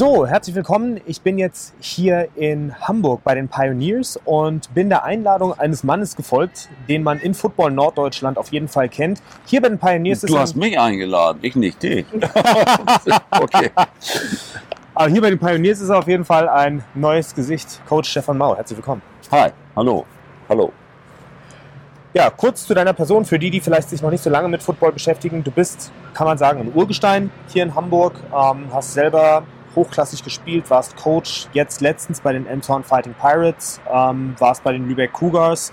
So, herzlich willkommen. Ich bin jetzt hier in Hamburg bei den Pioneers und bin der Einladung eines Mannes gefolgt, den man in Football Norddeutschland auf jeden Fall kennt. Hier bei den Pioneers Du hast mich eingeladen, ich nicht dich. okay. Aber hier bei den Pioneers ist auf jeden Fall ein neues Gesicht. Coach Stefan Mau, herzlich willkommen. Hi, hallo, hallo. Ja, kurz zu deiner Person, für die, die vielleicht sich noch nicht so lange mit Football beschäftigen. Du bist, kann man sagen, ein Urgestein hier in Hamburg, ähm, hast selber hochklassig gespielt, warst Coach jetzt letztens bei den Elmshorn Fighting Pirates, ähm, warst bei den Lübeck Cougars,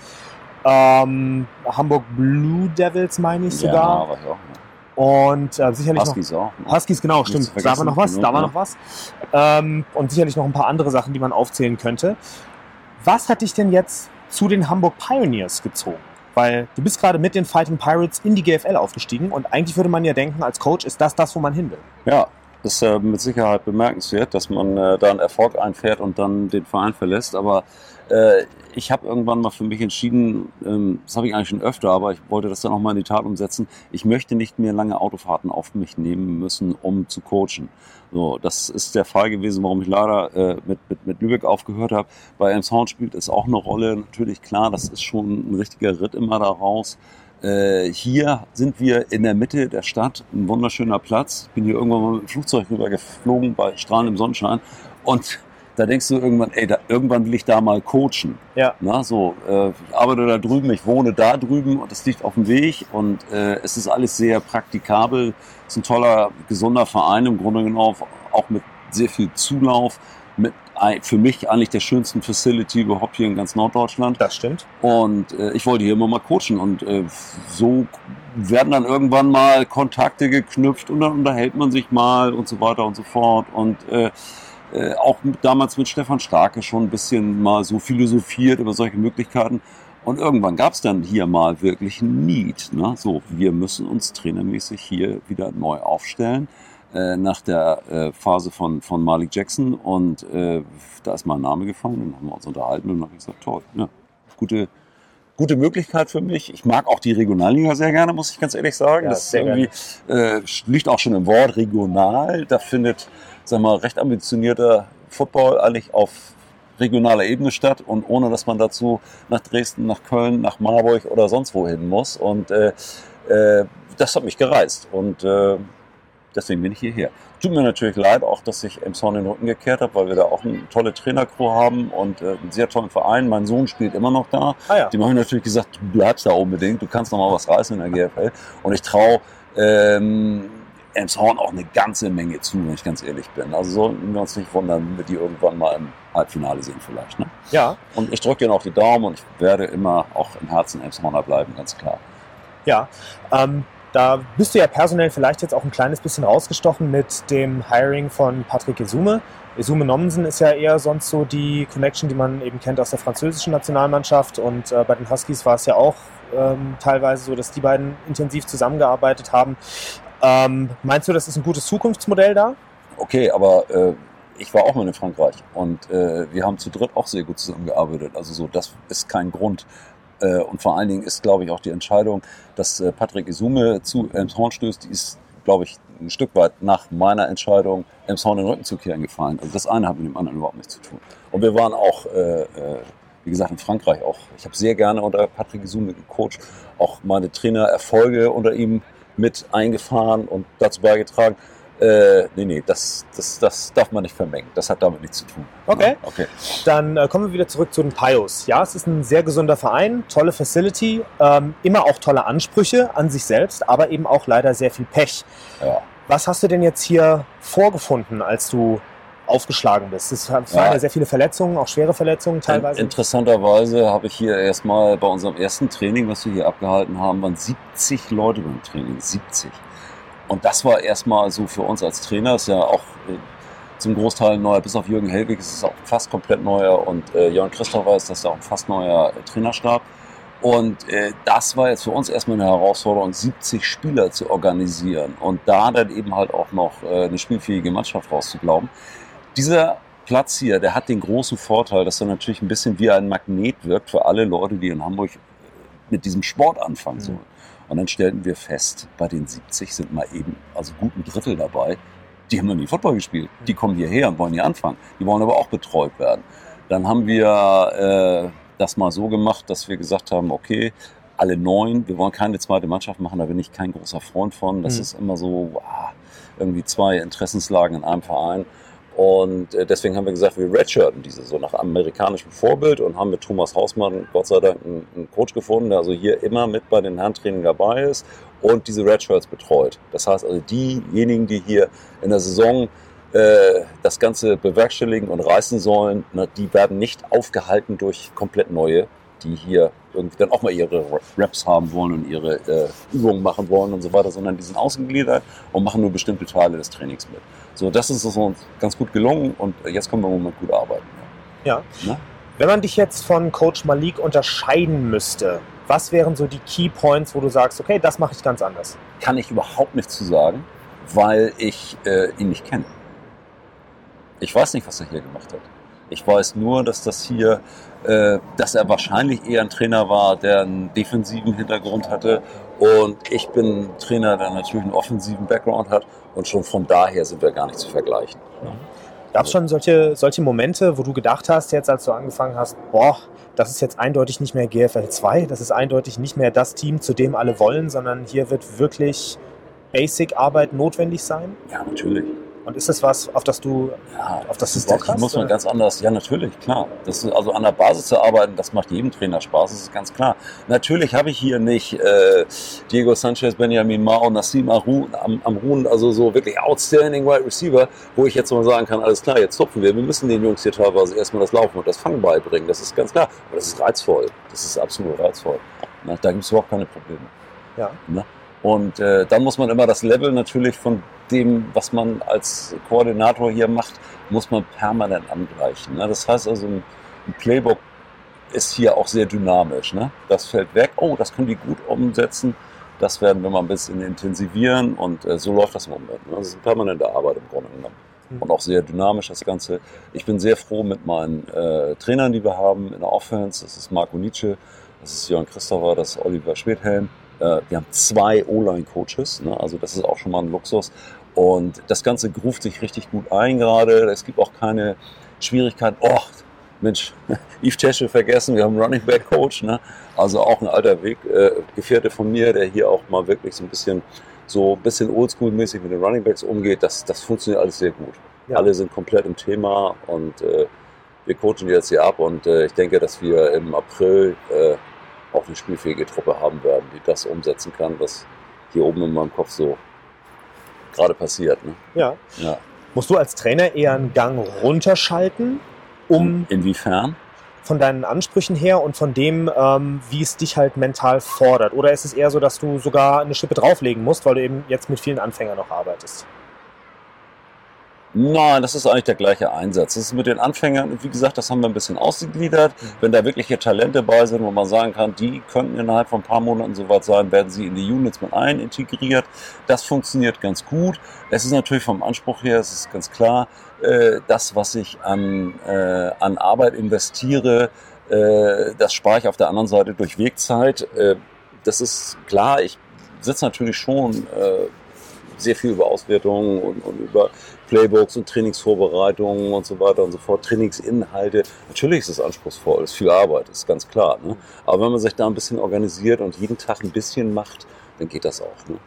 ähm, Hamburg Blue Devils meine ich sogar. Ja, ich auch. Ne? Und äh, sicherlich Huskies noch, auch. Ne? Huskies, genau, stimmt. Da war noch was, da war noch was. Ähm, und sicherlich noch ein paar andere Sachen, die man aufzählen könnte. Was hat dich denn jetzt zu den Hamburg Pioneers gezogen? Weil du bist gerade mit den Fighting Pirates in die GFL aufgestiegen und eigentlich würde man ja denken, als Coach ist das das, wo man hin will. Ja, ist äh, mit Sicherheit bemerkenswert, dass man äh, da einen Erfolg einfährt und dann den Verein verlässt. Aber äh, ich habe irgendwann mal für mich entschieden, ähm, das habe ich eigentlich schon öfter, aber ich wollte das dann auch mal in die Tat umsetzen. Ich möchte nicht mehr lange Autofahrten auf mich nehmen müssen, um zu coachen. So, das ist der Fall gewesen, warum ich leider äh, mit, mit, mit Lübeck aufgehört habe. Bei Elmshorn spielt es auch eine Rolle. Natürlich, klar, das ist schon ein richtiger Ritt immer daraus. Äh, hier sind wir in der Mitte der Stadt, ein wunderschöner Platz. Ich bin hier irgendwann mal mit dem Flugzeug rüber geflogen bei strahlendem Sonnenschein und da denkst du irgendwann, ey, da, irgendwann will ich da mal coachen. Ja. Na, so, äh, ich arbeite da drüben, ich wohne da drüben und das liegt auf dem Weg und äh, es ist alles sehr praktikabel. Es ist ein toller, gesunder Verein im Grunde genommen, auch mit sehr viel Zulauf mit für mich eigentlich der schönsten Facility überhaupt hier in ganz Norddeutschland. Das stimmt. Und äh, ich wollte hier immer mal coachen und äh, so werden dann irgendwann mal Kontakte geknüpft und dann unterhält man sich mal und so weiter und so fort und äh, äh, auch mit, damals mit Stefan Starke schon ein bisschen mal so philosophiert über solche Möglichkeiten. Und irgendwann gab es dann hier mal wirklich ein Need. Ne? So, wir müssen uns trainermäßig hier wieder neu aufstellen. Äh, nach der äh, Phase von, von Malik Jackson und äh, da ist mein Name gefallen und haben wir uns unterhalten und dann habe ich gesagt, toll, ja, gute, gute Möglichkeit für mich. Ich mag auch die Regionalliga sehr gerne, muss ich ganz ehrlich sagen. Ja, das irgendwie, äh, liegt auch schon im Wort regional. Da findet, sag mal, recht ambitionierter Football eigentlich auf regionaler Ebene statt und ohne, dass man dazu nach Dresden, nach Köln, nach Marburg oder sonst wohin muss. Und äh, äh, das hat mich gereizt. Und äh, deswegen bin ich hierher. Tut mir natürlich leid auch, dass ich Emshorn den Rücken gekehrt habe, weil wir da auch eine tolle Trainercrew haben und äh, einen sehr tollen Verein. Mein Sohn spielt immer noch da. Ah, ja. Die haben natürlich gesagt, du bleibst da unbedingt, du kannst noch mal was reißen in der GFL. Und ich traue ähm, Emshorn auch eine ganze Menge zu, wenn ich ganz ehrlich bin. Also sollten wir uns nicht wundern, wenn wir die irgendwann mal im Halbfinale sehen vielleicht. Ne? Ja. Und ich drücke dir noch die Daumen und ich werde immer auch im Herzen Emshorner bleiben, ganz klar. Ja, ähm, da bist du ja personell vielleicht jetzt auch ein kleines bisschen rausgestochen mit dem Hiring von Patrick Esume. Esume Nommensen ist ja eher sonst so die Connection, die man eben kennt aus der französischen Nationalmannschaft. Und äh, bei den Huskies war es ja auch ähm, teilweise so, dass die beiden intensiv zusammengearbeitet haben. Ähm, meinst du, das ist ein gutes Zukunftsmodell da? Okay, aber äh, ich war auch mal in Frankreich und äh, wir haben zu dritt auch sehr gut zusammengearbeitet. Also so, das ist kein Grund, äh, und vor allen Dingen ist, glaube ich, auch die Entscheidung, dass äh, Patrick Isume zu Elmshorn stößt, die ist, glaube ich, ein Stück weit nach meiner Entscheidung, Elmshorn den Rücken zu kehren gefallen. Also das eine hat mit dem anderen überhaupt nichts zu tun. Und wir waren auch, äh, wie gesagt, in Frankreich auch. Ich habe sehr gerne unter Patrick Isume gecoacht, auch meine Trainererfolge unter ihm mit eingefahren und dazu beigetragen. Äh, nee, nee, das, das, das darf man nicht vermengen. Das hat damit nichts zu tun. Okay. okay. Dann äh, kommen wir wieder zurück zu den Pios. Ja, es ist ein sehr gesunder Verein, tolle Facility, ähm, immer auch tolle Ansprüche an sich selbst, aber eben auch leider sehr viel Pech. Ja. Was hast du denn jetzt hier vorgefunden, als du aufgeschlagen bist? Es waren ja. ja sehr viele Verletzungen, auch schwere Verletzungen teilweise. Interessanterweise habe ich hier erstmal bei unserem ersten Training, was wir hier abgehalten haben, waren 70 Leute beim Training. 70. Und das war erstmal so für uns als Trainer, ist ja auch äh, zum Großteil neuer, bis auf Jürgen Helwig ist es auch fast komplett neuer und äh, Jörn Christopher ist das ja auch ein fast neuer äh, Trainerstab. Und äh, das war jetzt für uns erstmal eine Herausforderung, 70 Spieler zu organisieren und da dann eben halt auch noch äh, eine spielfähige Mannschaft rauszuglauben. Dieser Platz hier, der hat den großen Vorteil, dass er natürlich ein bisschen wie ein Magnet wirkt für alle Leute, die in Hamburg äh, mit diesem Sport anfangen sollen. Mhm. Und dann stellten wir fest, bei den 70 sind mal eben, also gut ein Drittel dabei, die haben noch nie Football gespielt. Die kommen hierher und wollen hier anfangen. Die wollen aber auch betreut werden. Dann haben wir äh, das mal so gemacht, dass wir gesagt haben, okay, alle neun, wir wollen keine zweite Mannschaft machen, da bin ich kein großer Freund von. Das mhm. ist immer so ah, irgendwie zwei Interessenslagen in einem Verein. Und äh, deswegen haben wir gesagt, wir redshirten diese so nach amerikanischem Vorbild und haben mit Thomas Hausmann Gott sei Dank einen, Coach gefunden, der also hier immer mit bei den Handtraining dabei ist und diese Redshirts betreut. Das heißt also diejenigen, die hier in der Saison äh, das Ganze bewerkstelligen und reißen sollen, na, die werden nicht aufgehalten durch komplett neue, die hier irgendwie dann auch mal ihre Raps haben wollen und ihre äh, Übungen machen wollen und so weiter, sondern die sind ausgegliedert und machen nur bestimmte Teile des Trainings mit. So, das ist uns ganz gut gelungen und jetzt können wir im Moment gut arbeiten. Ja. ja. Wenn man dich jetzt von Coach Malik unterscheiden müsste, was wären so die Key Points, wo du sagst, okay, das mache ich ganz anders? Kann ich überhaupt nichts zu sagen, weil ich äh, ihn nicht kenne. Ich weiß nicht, was er hier gemacht hat. Ich weiß nur, dass das hier, dass er wahrscheinlich eher ein Trainer war, der einen defensiven Hintergrund hatte. Und ich bin ein Trainer, der natürlich einen offensiven Background hat. Und schon von daher sind wir gar nicht zu vergleichen. Gab es schon solche, solche Momente, wo du gedacht hast, jetzt als du angefangen hast, boah, das ist jetzt eindeutig nicht mehr GFL 2, das ist eindeutig nicht mehr das Team, zu dem alle wollen, sondern hier wird wirklich Basic-Arbeit notwendig sein? Ja, natürlich. Und ist das was, auf das du, ja, auf das du Bock hast? muss man ganz anders, ja natürlich, klar. Das ist, also an der Basis zu arbeiten, das macht jedem Trainer Spaß, das ist ganz klar. Natürlich habe ich hier nicht äh, Diego Sanchez, Benjamin Mao, Nassim Arun, am, Amrun, also so wirklich outstanding Wide Receiver, wo ich jetzt mal sagen kann, alles klar, jetzt topfen wir. Wir müssen den Jungs hier teilweise erstmal das Laufen und das Fangen beibringen, das ist ganz klar. Aber das ist reizvoll, das ist absolut reizvoll. Na, da gibt es überhaupt keine Probleme. Ja. Na? Und äh, dann muss man immer das Level natürlich von dem, was man als Koordinator hier macht, muss man permanent angleichen. Ne? Das heißt also, ein, ein, Playbook ist hier auch sehr dynamisch. Ne? Das fällt weg, oh, das können die gut umsetzen. Das werden wir mal ein bisschen intensivieren und äh, so läuft das im Moment. Ne? Das ist eine permanente Arbeit im Grunde genommen. Mhm. Und auch sehr dynamisch das Ganze. Ich bin sehr froh mit meinen äh, Trainern, die wir haben in der Offense. Das ist Marco Nietzsche, das ist Jörn Christopher, das ist Oliver Schwedhelm. Äh, wir haben zwei O-Line-Coaches, ne? also das ist auch schon mal ein Luxus. Und das Ganze ruft sich richtig gut ein gerade. Es gibt auch keine Schwierigkeiten. Oh, Mensch, Yves Tesche vergessen, wir haben einen Running Back Coach. Ne? Also auch ein alter Weggefährte äh, von mir, der hier auch mal wirklich so ein bisschen so ein bisschen Oldschool-mäßig mit den Running Backs umgeht. Das, das funktioniert alles sehr gut. Ja. Alle sind komplett im Thema und äh, wir coachen jetzt hier ab und äh, ich denke, dass wir im April äh, auch eine spielfähige Truppe haben werden, die das umsetzen kann, was hier oben in meinem Kopf so gerade passiert. Ne? Ja. ja. Musst du als Trainer eher einen Gang runterschalten, um. Inwiefern? Von deinen Ansprüchen her und von dem, ähm, wie es dich halt mental fordert? Oder ist es eher so, dass du sogar eine Schippe drauflegen musst, weil du eben jetzt mit vielen Anfängern noch arbeitest? Nein, das ist eigentlich der gleiche Einsatz. Das ist mit den Anfängern, wie gesagt, das haben wir ein bisschen ausgegliedert. Wenn da wirkliche Talente bei sind, wo man sagen kann, die könnten innerhalb von ein paar Monaten soweit sein, werden sie in die Units mit ein integriert. Das funktioniert ganz gut. Es ist natürlich vom Anspruch her, es ist ganz klar, äh, das, was ich an, äh, an Arbeit investiere, äh, das spare ich auf der anderen Seite durch Wegzeit. Das ist klar, ich sitze natürlich schon sehr viel über Auswertungen und, und über Playbooks und Trainingsvorbereitungen und so weiter und so fort, Trainingsinhalte. Natürlich ist es anspruchsvoll, ist viel Arbeit, ist ganz klar. Ne? Aber wenn man sich da ein bisschen organisiert und jeden Tag ein bisschen macht, dann geht das auch. Ne?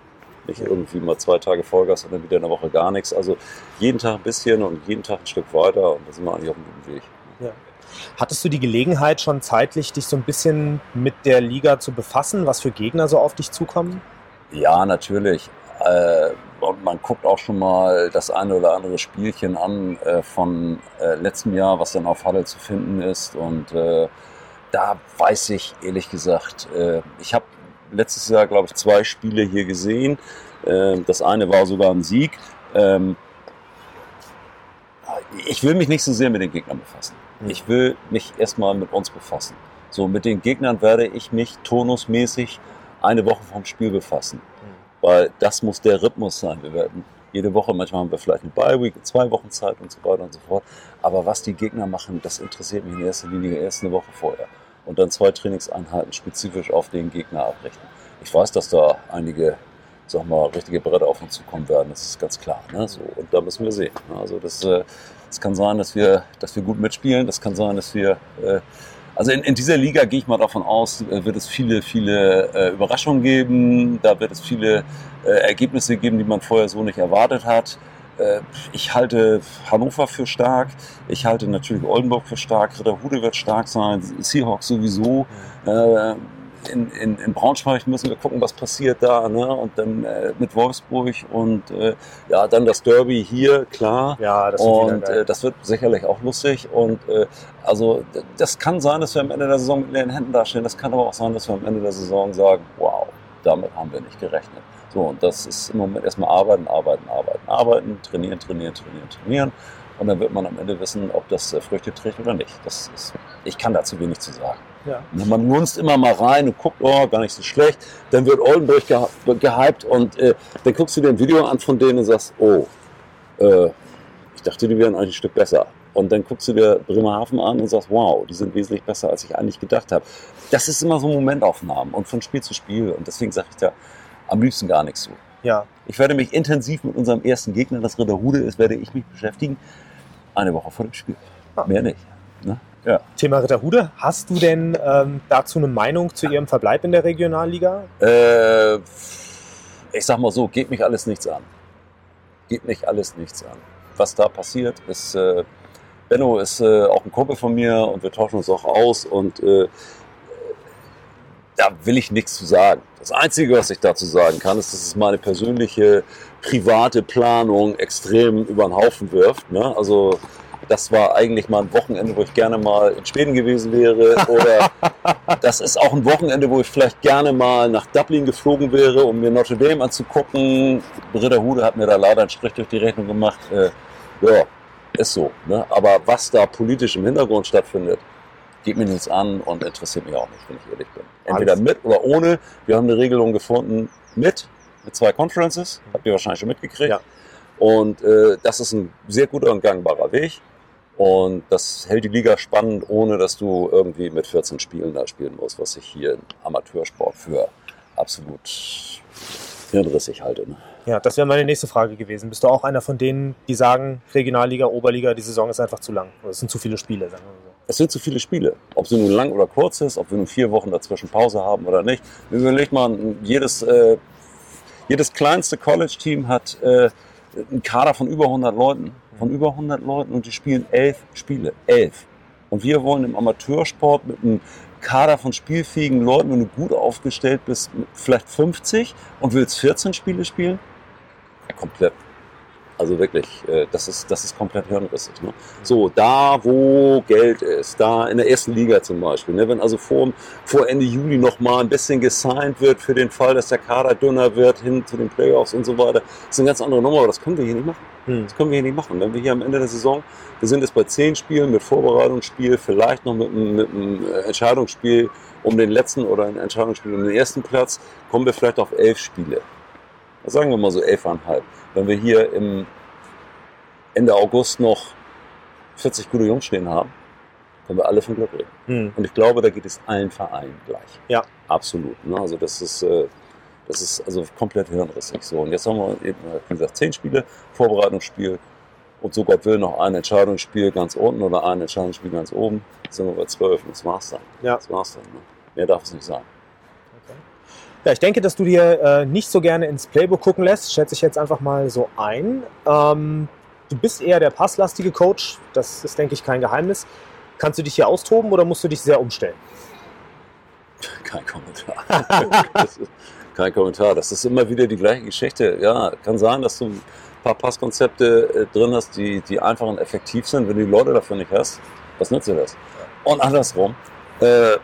Nicht irgendwie mal zwei Tage Vollgas und dann wieder eine Woche gar nichts. Also jeden Tag ein bisschen und jeden Tag ein Stück weiter und da sind wir eigentlich auf einem guten Weg. Ja. Hattest du die Gelegenheit schon zeitlich, dich so ein bisschen mit der Liga zu befassen, was für Gegner so auf dich zukommen? Ja, natürlich. Äh, und man guckt auch schon mal das eine oder andere Spielchen an äh, von äh, letztem Jahr, was dann auf Halle zu finden ist. Und da weiß ich ehrlich gesagt, ich habe letztes Jahr, glaube ich, zwei Spiele hier gesehen. Das eine war sogar ein Sieg. Ähm, ich will mich nicht so sehr mit den Gegnern befassen. Hm. Ich will mich erstmal mit uns befassen. So, mit den Gegnern werde ich mich tonusmäßig eine Woche vom Spiel befassen. Weil das muss der Rhythmus sein. Wir werden jede Woche, manchmal haben wir vielleicht eine Bye-Week, zwei Wochen Zeit und so weiter und so fort. Aber was die Gegner machen, das interessiert mich in erster Linie erst eine Woche vorher. Und dann zwei Trainingseinheiten spezifisch auf den Gegner abrichten. Ich weiß, dass da einige sag mal, richtige Bretter auf uns zukommen werden. Das ist ganz klar. Ne? So, und da müssen wir sehen. Also das, äh, das kann sein, dass wir, dass wir gut mitspielen. Das kann sein, dass wir äh, also in, in, dieser Liga gehe ich mal davon aus, äh, wird es viele, viele äh, Überraschungen geben. Da wird es viele äh, Ergebnisse geben, die man vorher so nicht erwartet hat. Äh, ich halte Hannover für stark. Ich halte natürlich Oldenburg für stark. Ritterhude wird stark sein. Seahawks sowieso. Äh, in, in, in Braunschweig müssen wir gucken, was passiert da. Ne? Und dann äh, mit Wolfsburg und äh, ja, dann das Derby hier, klar. Ja, das und äh, das wird sicherlich auch lustig. Und äh, also das kann sein, dass wir am Ende der Saison mit leeren Händen dastehen. Das kann aber auch sein, dass wir am Ende der Saison sagen, wow, damit haben wir nicht gerechnet. So, und das ist im Moment erstmal arbeiten, arbeiten, arbeiten, arbeiten, trainieren, trainieren, trainieren, trainieren. Und dann wird man am Ende wissen, ob das äh, Früchte trägt oder nicht. Das ist, ich kann dazu wenig zu sagen. Ja. Man lunzt immer mal rein und guckt, oh, gar nicht so schlecht. Dann wird Oldenburg gehypt und äh, dann guckst du dir ein Video an von denen und sagst, oh, äh, ich dachte, die wären eigentlich ein Stück besser. Und dann guckst du dir Bremerhaven an und sagst, wow, die sind wesentlich besser, als ich eigentlich gedacht habe. Das ist immer so Momentaufnahmen und von Spiel zu Spiel. Und deswegen sage ich da am liebsten gar nichts zu. Ja. Ich werde mich intensiv mit unserem ersten Gegner, das Ritterhude ist, werde ich mich beschäftigen. Eine Woche vor dem Spiel. Ah. Mehr nicht. Ne? Ja. Thema Ritterhude. Hast du denn ähm, dazu eine Meinung zu ihrem Verbleib in der Regionalliga? Äh, ich sag mal so, geht mich alles nichts an. Geht mich alles nichts an. Was da passiert, ist, äh, Benno ist äh, auch ein Kumpel von mir und wir tauschen uns auch aus und äh, da will ich nichts zu sagen. Das Einzige, was ich dazu sagen kann, ist, dass es meine persönliche private Planung extrem über den Haufen wirft. Ne? Also das war eigentlich mal ein Wochenende, wo ich gerne mal in Schweden gewesen wäre. Oder das ist auch ein Wochenende, wo ich vielleicht gerne mal nach Dublin geflogen wäre, um mir Notre Dame anzugucken. Ritterhude hat mir da leider einen Strich durch die Rechnung gemacht. Äh, ja, ist so. Ne? Aber was da politisch im Hintergrund stattfindet, geht mir nichts an und interessiert mich auch nicht, wenn ich ehrlich bin. Entweder mit oder ohne. Wir haben eine Regelung gefunden mit zwei Conferences. Habt ihr wahrscheinlich schon mitgekriegt. Ja. Und äh, das ist ein sehr guter und gangbarer Weg. Und das hält die Liga spannend, ohne dass du irgendwie mit 14 Spielen da spielen musst, was ich hier im Amateursport für absolut hirnrissig halte. Ne? Ja, das wäre meine nächste Frage gewesen. Bist du auch einer von denen, die sagen, Regionalliga, Oberliga, die Saison ist einfach zu lang? Oder es sind zu viele Spiele, sagen wir so. Es sind zu viele Spiele. Ob sie nun lang oder kurz ist, ob wir nun vier Wochen dazwischen Pause haben oder nicht. Überleg mal, jedes, äh, jedes kleinste College-Team hat äh, einen Kader von über 100 Leuten von über 100 Leuten und die spielen elf Spiele. Elf. Und wir wollen im Amateursport mit einem Kader von spielfähigen Leuten, wenn du gut aufgestellt bist, vielleicht 50 und willst 14 Spiele spielen? Ja, komplett also wirklich, äh, das ist, das ist komplett hirnrissig. Ne? So, da wo Geld ist, da in der ersten Liga zum Beispiel, ne? wenn also vor, vor Ende Juli noch mal ein bisschen gesigned wird für den Fall, dass der Kader dünner wird hin zu den Playoffs und so weiter, das ist eine ganz andere Nummer, aber das können wir hier nicht machen. Hm. Das können wir hier nicht machen. Wenn wir hier am Ende der Saison, wir sind jetzt bei zehn Spielen mit Vorbereitungsspiel, vielleicht noch mit einem, mit einem äh, Entscheidungsspiel um den letzten oder ein Entscheidungsspiel um den ersten Platz, kommen wir vielleicht auf elf Spiele. Sagen wir mal so elfeinhalb wenn wir hier im Ende August noch 40 gute Jungs stehen haben, können wir alle von Glück reden. Mhm. Und ich glaube, da geht es allen Vereinen gleich. Ja. Absolut. Ne? Also das ist, äh, das ist also komplett hirnrissig. So, und jetzt haben wir eben, wie gesagt, zehn Spiele, Vorbereitungsspiel und so Gott will noch ein Entscheidungsspiel ganz unten oder ein Entscheidungsspiel ganz oben. Jetzt sind wir bei zwölf und das war's dann. Ja. Das war's dann. Ne? Mehr darf es nicht sein. Ja, ich denke, dass du dir äh, nicht so gerne ins Playbook gucken lässt, schätze ich jetzt einfach mal so ein. Ähm, du bist eher der passlastige Coach, das ist, denke ich, kein Geheimnis. Kannst du dich hier austoben oder musst du dich sehr umstellen? Kein Kommentar. kein Kommentar. Das ist immer wieder die gleiche Geschichte. Ja, kann sein, dass du ein paar Passkonzepte äh, drin hast, die, die einfach und effektiv sind. Wenn du die Leute dafür nicht hast, was nützt dir das? Und andersrum. Äh,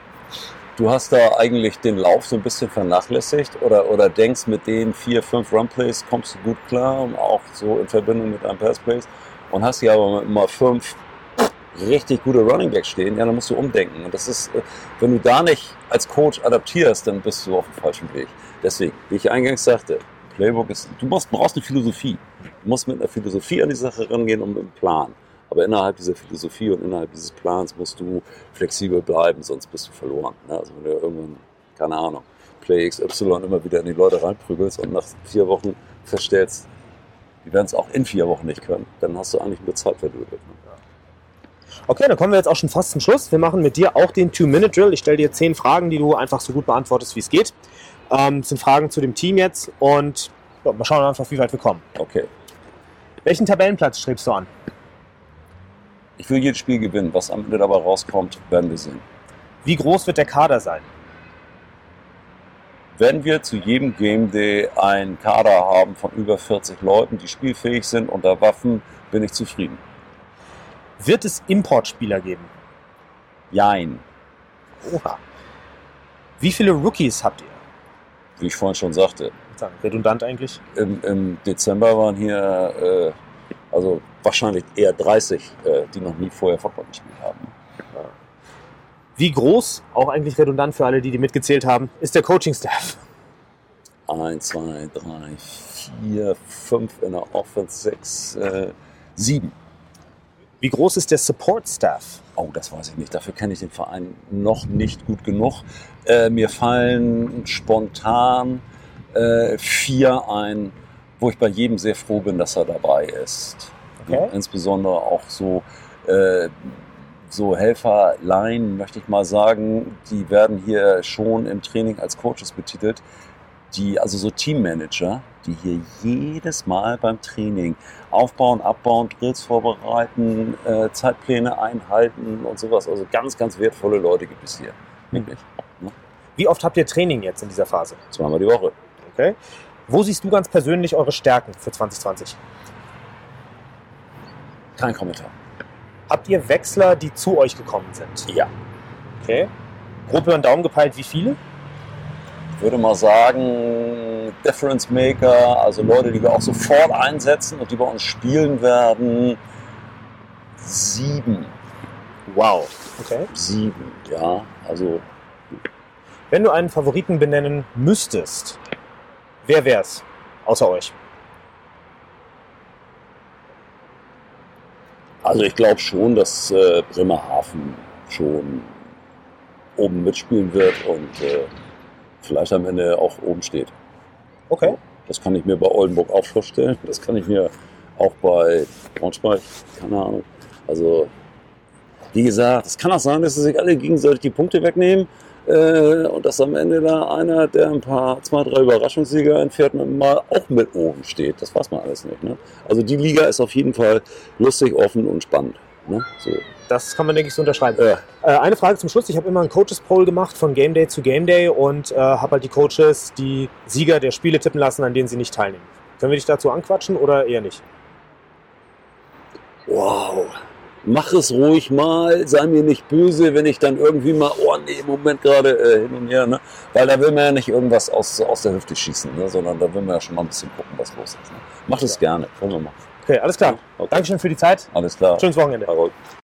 du hast da eigentlich den Lauf so ein bisschen vernachlässigt oder, oder denkst, mit den vier, fünf Runplays kommst du gut klar, und auch so in Verbindung mit deinen Passplays und hast hier aber immer fünf richtig gute Running Backs stehen, ja, dann musst du umdenken. Und das ist, äh, wenn du da nicht als Coach adaptierst, dann bist du auf dem falschen Weg. Deswegen, wie ich eingangs sagte, Playbook ist, du brauchst eine Philosophie. Du musst mit einer Philosophie an die Sache rangehen und mit einem Plan. Aber innerhalb dieser Philosophie und innerhalb dieses Plans musst du flexibel bleiben, sonst bist du verloren. Ne? Also wenn du irgendwann, keine Ahnung, Play XY immer wieder in die Leute reinprügelst und nach vier Wochen feststellst, die werden es auch in vier Wochen nicht können, dann hast du eigentlich nur Zeit verdödelt. Ne? Okay, dann kommen wir jetzt auch schon fast zum Schluss. Wir machen mit dir auch den Two-Minute-Drill. Ich stelle dir zehn Fragen, die du einfach so gut beantwortest, wie es geht. Ähm, das sind Fragen zu dem Team jetzt und ja, mal schauen einfach, wie weit wir kommen. Okay. Welchen Tabellenplatz strebst du an? Ich will jedes Spiel gewinnen. Was am Ende dabei rauskommt, werden wir sehen. Wie groß wird der Kader sein? Wenn wir zu jedem Game Day einen Kader haben von über 40 Leuten, die spielfähig sind unter Waffen, bin ich zufrieden. Wird es Importspieler geben? Jein. Oha. Wie viele Rookies habt ihr? Wie ich vorhin schon sagte, Redundant eigentlich. im, im Dezember waren hier äh, also wahrscheinlich eher 30, äh, die noch nie vorher Football gespielt haben. Wie groß, auch eigentlich redundant für alle, die, die mitgezählt haben, ist der Coaching-Staff? Eins, zwei, drei, vier, fünf in der Offense, sechs, äh, sieben. Wie groß ist der Support-Staff? Oh, das weiß ich nicht. Dafür kenne ich den Verein noch nicht gut genug. Äh, mir fallen spontan äh, vier ein, wo ich bei jedem sehr froh bin, dass er dabei ist. Okay. Insbesondere auch so, äh, so Helferlein, möchte ich mal sagen, die werden hier schon im Training als Coaches betitelt. Die, also so Teammanager, die hier jedes Mal beim Training aufbauen, abbauen, Drills vorbereiten, äh, Zeitpläne einhalten und sowas. Also ganz, ganz wertvolle Leute gibt es hier. Wirklich. Wie oft habt ihr Training jetzt in dieser Phase? Zweimal die Woche. Okay. Wo siehst du ganz persönlich eure Stärken für 2020? Kein Kommentar. Habt ihr Wechsler, die zu euch gekommen sind? Ja. Okay. Grob über den Daumen gepeilt, wie viele? Ich würde mal sagen, Difference Maker, also Leute, die wir auch sofort einsetzen und die bei uns spielen werden, sieben. Wow. Okay. Sieben, ja. Also Wenn du einen Favoriten benennen müsstest, wer wär's? Außer euch. Also ich glaube schon, dass äh, Bremerhaven schon oben mitspielen wird und äh, vielleicht am Ende auch oben steht. Okay. Das kann ich mir bei Oldenburg auch vorstellen. Das kann ich mir auch bei Braunschweig, keine Ahnung. Also, wie gesagt, es kann auch sein, dass sie sich alle gegenseitig die Punkte wegnehmen und dass am Ende da einer, der ein paar, zwei, drei Überraschungssieger entfährt, mal auch mit oben steht. Das weiß man alles nicht. Ne? Also die Liga ist auf jeden Fall lustig, offen und spannend. Ne? So. Das kann man, denke ich, so unterschreiben. Ja. Äh, eine Frage zum Schluss. Ich habe immer einen Coaches Poll gemacht von Game Day zu Game Day und äh, habe halt die Coaches die Sieger der Spiele tippen lassen, an denen sie nicht teilnehmen. Können wir dich dazu anquatschen oder eher nicht? Wow. Mach es ruhig mal, sei mir nicht böse, wenn ich dann irgendwie mal, oh nee, im Moment gerade äh, hin und her, ne? Weil da will man ja nicht irgendwas aus, aus der Hüfte schießen, ne? sondern da will man ja schon mal ein bisschen gucken, was los ist. Ne? Mach das gerne, können wir machen. Okay, alles klar. Okay. Dankeschön für die Zeit. Alles klar. Schönes Wochenende.